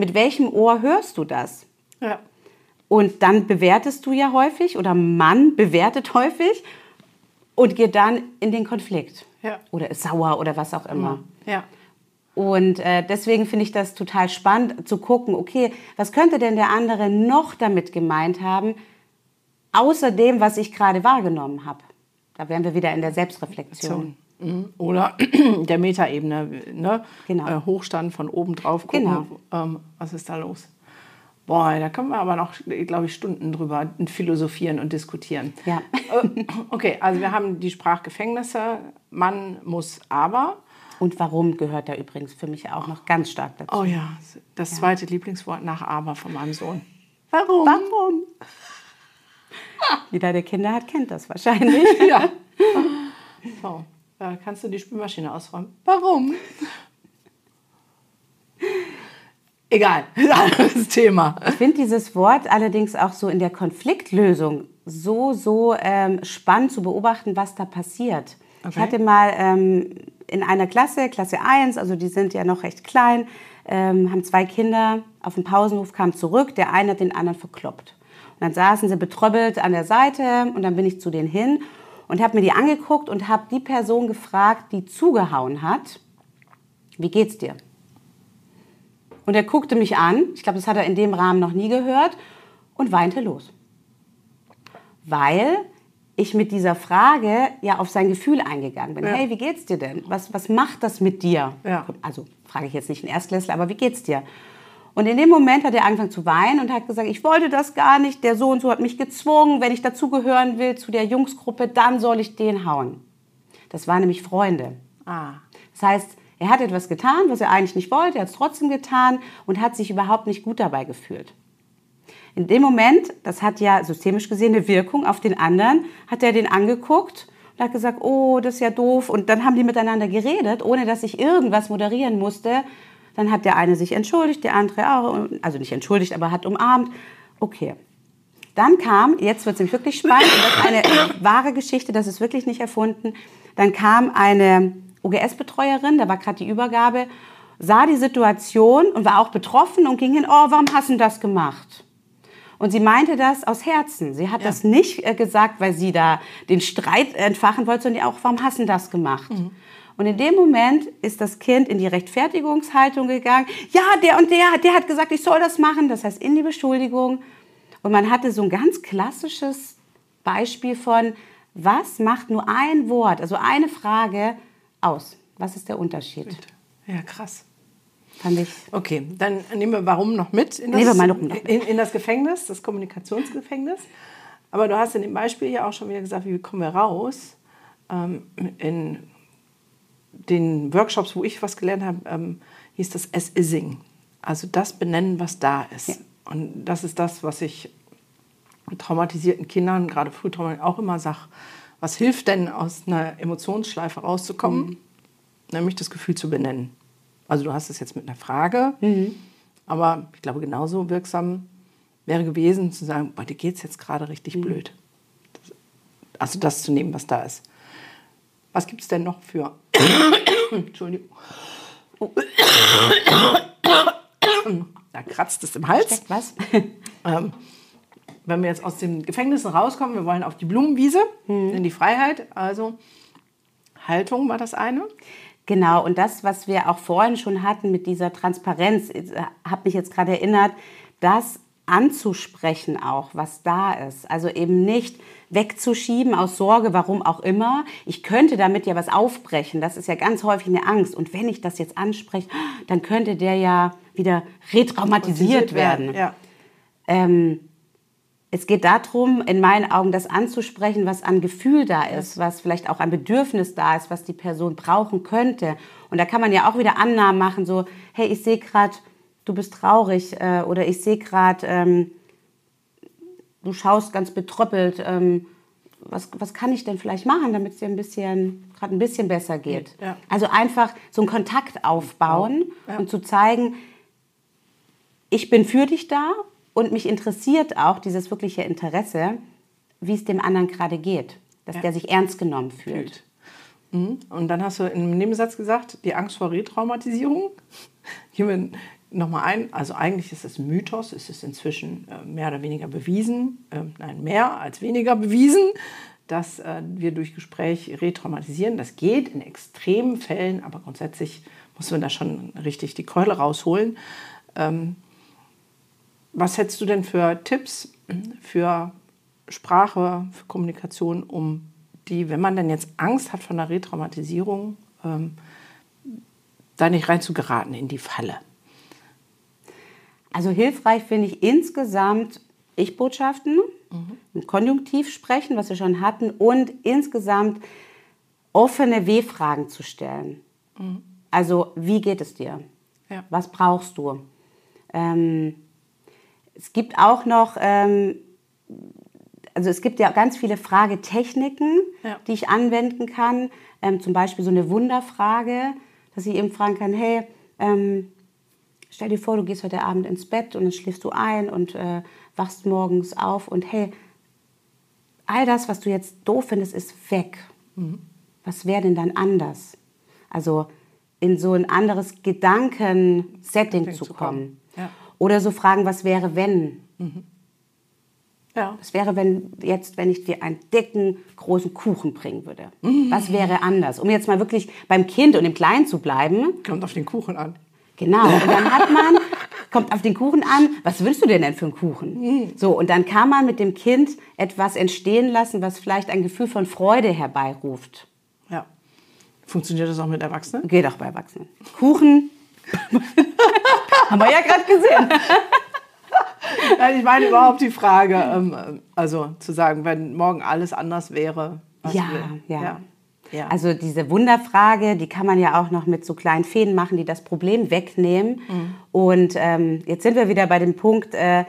Mit welchem Ohr hörst du das? Ja. Und dann bewertest du ja häufig oder man bewertet häufig und geht dann in den Konflikt. Ja. Oder ist sauer oder was auch immer. Ja. Und äh, deswegen finde ich das total spannend zu gucken, okay, was könnte denn der andere noch damit gemeint haben, außer dem, was ich gerade wahrgenommen habe. Da wären wir wieder in der Selbstreflexion. Mhm. Oder der Metaebene, ne? Genau. Äh, Hochstand von oben drauf gucken, Genau. ähm, was ist da los? Boah, da können wir aber noch, glaube ich, Stunden drüber philosophieren und diskutieren. Ja. Äh, Okay, also wir haben die Sprachgefängnisse, man muss aber. Und warum gehört da übrigens für mich auch noch ganz stark dazu. Oh ja, das zweite Lieblingswort nach aber von meinem Sohn. Warum? Warum? Jeder, der Kinder hat, kennt das wahrscheinlich. Ja. So, äh, kannst du die Spülmaschine ausräumen? Warum? Egal, anderes Thema. Ich finde dieses Wort allerdings auch so in der Konfliktlösung so, so ähm, spannend zu beobachten, was da passiert. Ich Okay. hatte mal ähm, in einer Klasse, Klasse 1, also die sind ja noch recht klein, ähm, haben zwei Kinder auf dem Pausenhof, kamen zurück, der eine hat den anderen verkloppt. Und dann saßen sie betröppelt an der Seite und dann bin ich zu denen hin und habe mir die angeguckt und habe die Person gefragt, die zugehauen hat, wie geht's dir? Und er guckte mich an, ich glaube, das hat er in dem Rahmen noch nie gehört, und weinte los. Weil ich mit dieser Frage ja auf sein Gefühl eingegangen bin. Ja. Hey, wie geht's dir denn? Was, was macht das mit dir? Ja. Also frage ich jetzt nicht einen Erstklässler, aber wie geht's dir? Und in dem Moment hat er angefangen zu weinen und hat gesagt, ich wollte das gar nicht, der so und so hat mich gezwungen, wenn ich dazugehören will zu der Jungsgruppe, dann soll ich den hauen. Das waren nämlich Freunde. Ah, Das heißt, er hat etwas getan, was er eigentlich nicht wollte, er hat es trotzdem getan und hat sich überhaupt nicht gut dabei gefühlt. In dem Moment, das hat ja systemisch gesehen eine Wirkung auf den anderen, hat er den angeguckt und hat gesagt, oh, das ist ja doof. Und dann haben die miteinander geredet, ohne dass ich irgendwas moderieren musste. Dann hat der eine sich entschuldigt, der andere auch, also nicht entschuldigt, aber hat umarmt. Okay. Dann kam, jetzt wird es nämlich wirklich spannend, und das ist eine wahre Geschichte, das ist wirklich nicht erfunden. Dann kam eine OGS-Betreuerin, da war gerade die Übergabe, sah die Situation und war auch betroffen und ging hin, oh, warum hast du das gemacht? Und sie meinte das aus Herzen. Sie hat Ja. das nicht äh, gesagt, weil sie da den Streit entfachen wollte, sondern auch, warum hast du das gemacht? Und in dem Moment ist das Kind in die Rechtfertigungshaltung gegangen. Ja, der und der, der hat gesagt, ich soll das machen. Das heißt, in die Beschuldigung. Und man hatte so ein ganz klassisches Beispiel von, was macht nur ein Wort, also eine Frage aus? Was ist der Unterschied? ja, krass. Fand ich. Okay, dann nehmen wir warum noch mit in das, noch mit. In, in das Gefängnis, das Kommunikationsgefängnis. Aber du hast in dem Beispiel ja auch schon wieder gesagt, wie kommen wir raus? Ähm, in den Workshops, wo ich was gelernt habe, ähm, hieß das As-Ising. Also das benennen, was da ist. Und das ist das, was ich traumatisierten Kindern, gerade frühtraumatisierten, auch immer sage. Was hilft denn, aus einer Emotionsschleife rauszukommen? Mhm. Nämlich das Gefühl zu benennen. Also du hast es jetzt mit einer Frage, mhm. aber ich glaube, genauso wirksam wäre gewesen, zu sagen, boah, dir geht es jetzt gerade richtig mhm. blöd. also das zu nehmen, was da ist. Was gibt es denn noch für... Entschuldigung. Da kratzt es im Hals. Steckt was? ähm, wenn wir jetzt aus den Gefängnissen rauskommen, wir wollen auf die Blumenwiese, mhm. in die Freiheit. Also Haltung war das eine. Genau, und das, was wir auch vorhin schon hatten mit dieser Transparenz, äh, habe mich jetzt gerade erinnert, das anzusprechen auch, was da ist. Also eben nicht wegzuschieben aus Sorge, warum auch immer. Ich könnte damit ja was aufbrechen. Das ist ja ganz häufig eine Angst. Und wenn ich das jetzt anspreche, dann könnte der ja wieder retraumatisiert werden. Ja. Ähm, es geht darum, in meinen Augen das anzusprechen, was an Gefühl da ist, was vielleicht auch an Bedürfnis da ist, was die Person brauchen könnte. Und da kann man ja auch wieder Annahmen machen, so, hey, ich sehe gerade, du bist traurig äh, oder ich sehe gerade, ähm, du schaust ganz betröppelt. Ähm, was, was kann ich denn vielleicht machen, damit es dir ein bisschen, gerade ein bisschen besser geht? Ja. Also einfach so einen Kontakt aufbauen ja. und zu zeigen, ich bin für dich da und mich interessiert auch dieses wirkliche Interesse, wie es dem anderen gerade geht, dass ja. der sich ernst genommen fühlt. Mhm. Und dann hast du im Nebensatz gesagt, die Angst vor Retraumatisierung. Gehen wir nochmal ein. Also eigentlich ist es Mythos, es ist inzwischen äh, mehr oder weniger bewiesen, äh, nein, mehr als weniger bewiesen, dass äh, wir durch Gespräch retraumatisieren. Das geht in extremen Fällen, aber grundsätzlich muss man da schon richtig die Keule rausholen. Ähm, was hättest du denn für Tipps für Sprache, für Kommunikation, um die, wenn man denn jetzt Angst hat von der Retraumatisierung, ähm, da nicht rein zu geraten in die Falle? Also hilfreich finde ich insgesamt Ich-Botschaften, mhm. Konjunktiv sprechen, was wir schon hatten, und insgesamt offene W-Fragen zu stellen. Mhm. Also, wie geht es dir? Ja. Was brauchst du? Ähm, es gibt auch noch, ähm, also es gibt ja ganz viele Fragetechniken, ja. die ich anwenden kann. Ähm, zum Beispiel so eine Wunderfrage, dass ich eben fragen kann, hey, ähm, stell dir vor, du gehst heute Abend ins Bett und dann schläfst du ein und äh, wachst morgens auf und hey, all das, was du jetzt doof findest, ist weg. Mhm. Was wäre denn dann anders? Also in so ein anderes Gedankensetting zu kommen. Zu kommen. Ja. Oder so fragen, was wäre, wenn? Mhm. Ja. Was wäre, wenn jetzt, wenn ich dir einen dicken, großen Kuchen bringen würde? Mhm. Was wäre anders? Um jetzt mal wirklich beim Kind und im Kleinen zu bleiben. Kommt auf den Kuchen an. Genau. Und dann hat man, kommt auf den Kuchen an, was wünschst du dir denn für einen Kuchen? So, und dann kann man mit dem Kind etwas entstehen lassen, was vielleicht ein Gefühl von Freude herbeiruft. Ja. Funktioniert das auch mit Erwachsenen? Geht auch bei Erwachsenen. Kuchen Haben wir ja gerade gesehen. Nein, ich meine überhaupt die Frage, ähm, also zu sagen, wenn morgen alles anders wäre. Ja, ja, ja, ja. Also diese Wunderfrage, die kann man ja auch noch mit so kleinen Fäden machen, die das Problem wegnehmen. Mhm. Und ähm, jetzt sind wir wieder bei dem Punkt, äh,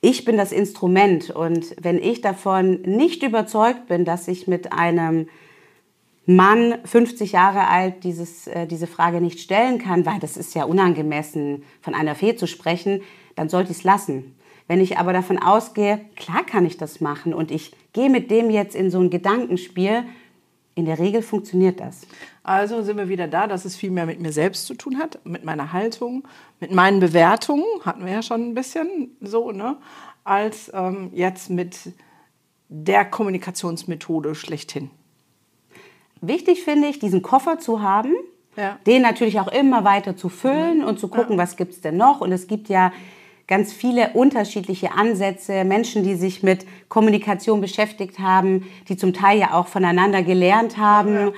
ich bin das Instrument. Und wenn ich davon nicht überzeugt bin, dass ich mit einem Mann, 50 Jahre alt, dieses, äh, diese Frage nicht stellen kann, weil das ist ja unangemessen, von einer Fee zu sprechen, dann sollte ich es lassen. Wenn ich aber davon ausgehe, klar kann ich das machen und ich gehe mit dem jetzt in so ein Gedankenspiel, in der Regel funktioniert das. Also sind wir wieder da, dass es viel mehr mit mir selbst zu tun hat, mit meiner Haltung, mit meinen Bewertungen, hatten wir ja schon ein bisschen so, ne, als ähm, jetzt mit der Kommunikationsmethode schlechthin. Wichtig finde ich, diesen Koffer zu haben, ja. den natürlich auch immer weiter zu füllen und zu gucken, ja. was gibt es denn noch. Und es gibt ja ganz viele unterschiedliche Ansätze, Menschen, die sich mit Kommunikation beschäftigt haben, die zum Teil ja auch voneinander gelernt haben. Ja.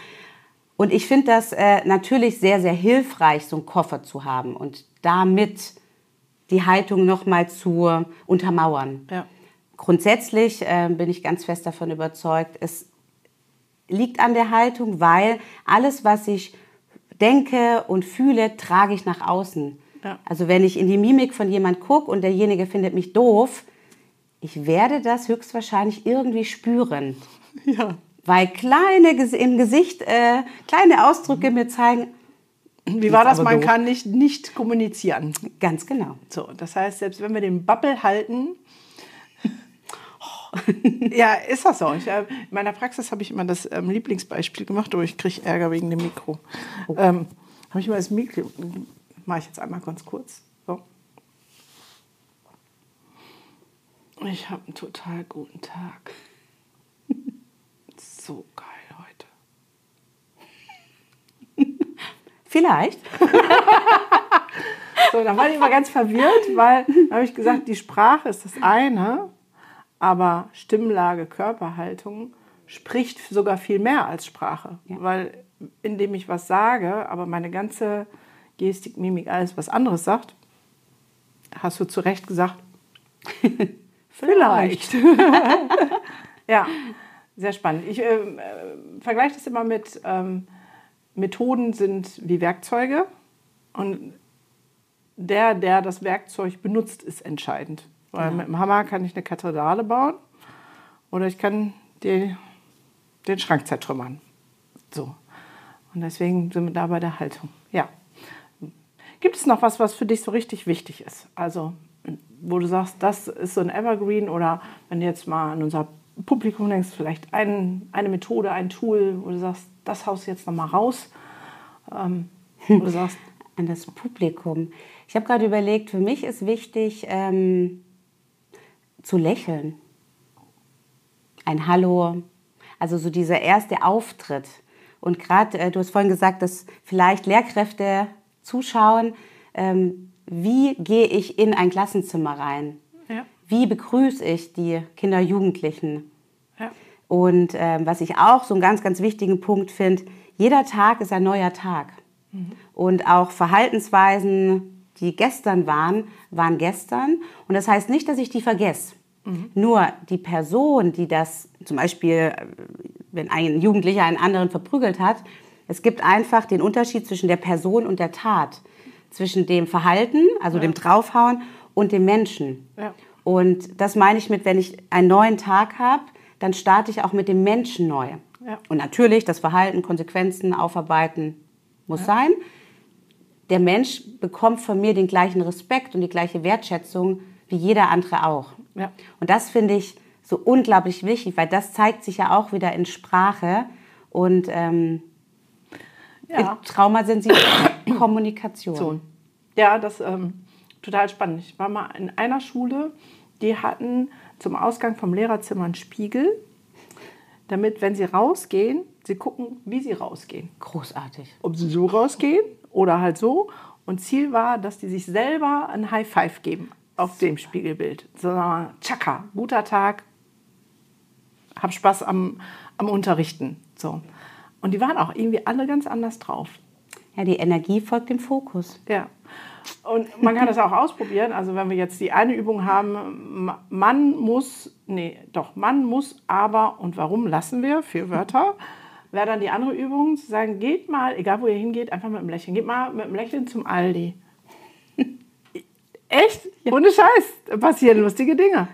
Und ich finde das äh, natürlich sehr, sehr hilfreich, so einen Koffer zu haben und damit die Haltung nochmal zu untermauern. Ja. Grundsätzlich äh, bin ich ganz fest davon überzeugt, es liegt an der Haltung, weil alles, was ich denke und fühle, trage ich nach außen. Ja. Also wenn ich in die Mimik von jemand gucke und derjenige findet mich doof, ich werde das höchstwahrscheinlich irgendwie spüren. Ja. Weil kleine im Gesicht, äh, kleine Ausdrücke mir zeigen, Wie war das? Man doof. kann nicht, nicht kommunizieren. ganz genau. So, das heißt, selbst wenn wir den Bubble halten, ja, ist das so. Ich, äh, in meiner Praxis habe ich immer das ähm, Lieblingsbeispiel gemacht, aber ich kriege Ärger wegen dem Mikro. Ähm, habe ich mal das Mikro, mache ich jetzt einmal ganz kurz. So. Ich habe einen total guten Tag. So geil heute. Vielleicht. So, dann war ich immer ganz verwirrt, weil dann habe ich gesagt, die Sprache ist das eine, aber Stimmlage, Körperhaltung spricht sogar viel mehr als Sprache. Weil indem ich was sage, aber meine ganze Gestik, Mimik, alles was anderes sagt, hast du zu Recht gesagt, vielleicht. ja, sehr spannend. Ich ähm, äh, vergleiche das immer mit ähm, Methoden sind wie Werkzeuge und der, der das Werkzeug benutzt, ist entscheidend. Weil mit dem Hammer kann ich eine Kathedrale bauen oder ich kann die, den Schrank zertrümmern. So. Und deswegen sind wir da bei der Haltung. Ja. Gibt es noch was, was für dich so richtig wichtig ist? Also, wo du sagst, das ist so ein Evergreen oder wenn du jetzt mal an unser Publikum denkst, vielleicht ein, eine Methode, ein Tool, wo du sagst, das haust du jetzt nochmal raus. Ähm, wo du sagst, An das Publikum. Ich habe gerade überlegt, für mich ist wichtig ähm, zu lächeln. Ein Hallo. Also so dieser erste Auftritt. Und gerade, äh, du hast vorhin gesagt, dass vielleicht Lehrkräfte zuschauen, ähm, wie gehe ich in ein Klassenzimmer rein? ja, Wie begrüße ich die Kinder, Jugendlichen? ja, Und ähm, was ich auch so einen ganz, ganz wichtigen Punkt finde, jeder Tag ist ein neuer Tag. Und auch Verhaltensweisen, die gestern waren, waren gestern. Und das heißt nicht, dass ich die vergesse. Nur die Person, die das, zum Beispiel, äh, wenn ein Jugendlicher einen anderen verprügelt hat, es gibt einfach den Unterschied zwischen der Person und der Tat. Zwischen dem Verhalten, also dem Draufhauen, und dem Menschen. Ja. Und das meine ich mit, wenn ich einen neuen Tag habe, dann starte ich auch mit dem Menschen neu. Ja. Und natürlich das Verhalten, Konsequenzen aufarbeiten muss sein. Der Mensch bekommt von mir den gleichen Respekt und die gleiche Wertschätzung wie jeder andere auch. Ja. Und das finde ich so unglaublich wichtig, weil das zeigt sich ja auch wieder in Sprache und ähm, Ja. traumasensible Kommunikation. So. Ja, das ähm, total spannend. Ich war mal in einer Schule, die hatten zum Ausgang vom Lehrerzimmer einen Spiegel, damit, wenn sie rausgehen, sie gucken, wie sie rausgehen. Großartig. Ob sie so rausgehen oder halt so. Und Ziel war, dass die sich selber ein High Five geben auf dem Spiegelbild. So, tschakka, guter Tag, hab Spaß am, am Unterrichten. So. Und die waren auch irgendwie alle ganz anders drauf. Ja, die Energie folgt dem Fokus. Ja. Und man kann das auch ausprobieren. Also wenn wir jetzt die eine Übung haben, ma- man muss, nee, doch, man muss, aber und warum lassen wir für Wörter, wäre dann die andere Übung zu sagen, geht mal, egal wo ihr hingeht, einfach mit einem Lächeln. Geht mal mit einem Lächeln zum Aldi. Echt? Ohne Scheiß. Passieren lustige Dinge.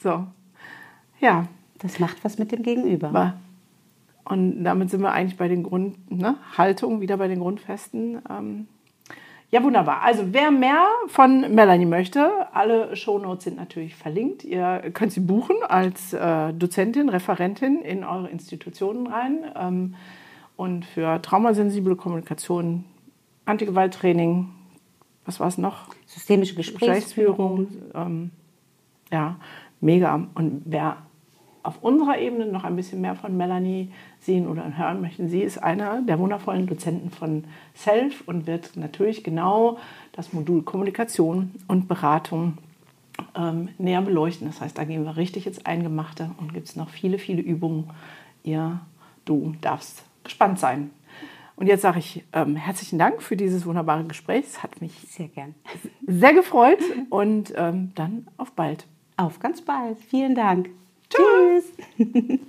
So. Ja. Das macht was mit dem Gegenüber. Aber- Und damit sind wir eigentlich bei den Grund, ne, Haltung, wieder bei den Grundfesten. Ähm, ja, wunderbar. Also wer mehr von Melanie möchte, alle Shownotes sind natürlich verlinkt. Ihr könnt sie buchen als äh, Dozentin, Referentin in eure Institutionen rein. Ähm, und für traumasensible Kommunikation, Antigewalttraining, was war es noch? Systemische Gesprächsführung. Gesprächsführung. Ähm, ja, mega. Und wer auf unserer Ebene noch ein bisschen mehr von Melanie sehen oder hören möchte, sie ist einer der wundervollen Dozenten von Self und wird natürlich genau das Modul Kommunikation und Beratung ähm, näher beleuchten. Das heißt, da gehen wir richtig ins Eingemachte und gibt es noch viele, viele Übungen. Ihr, du darfst gespannt sein. Und jetzt sage ich ähm, herzlichen Dank für dieses wunderbare Gespräch. Es hat mich Sehr gern. sehr gefreut und ähm, dann auf bald. Auf ganz bald. Vielen Dank. Tschüss.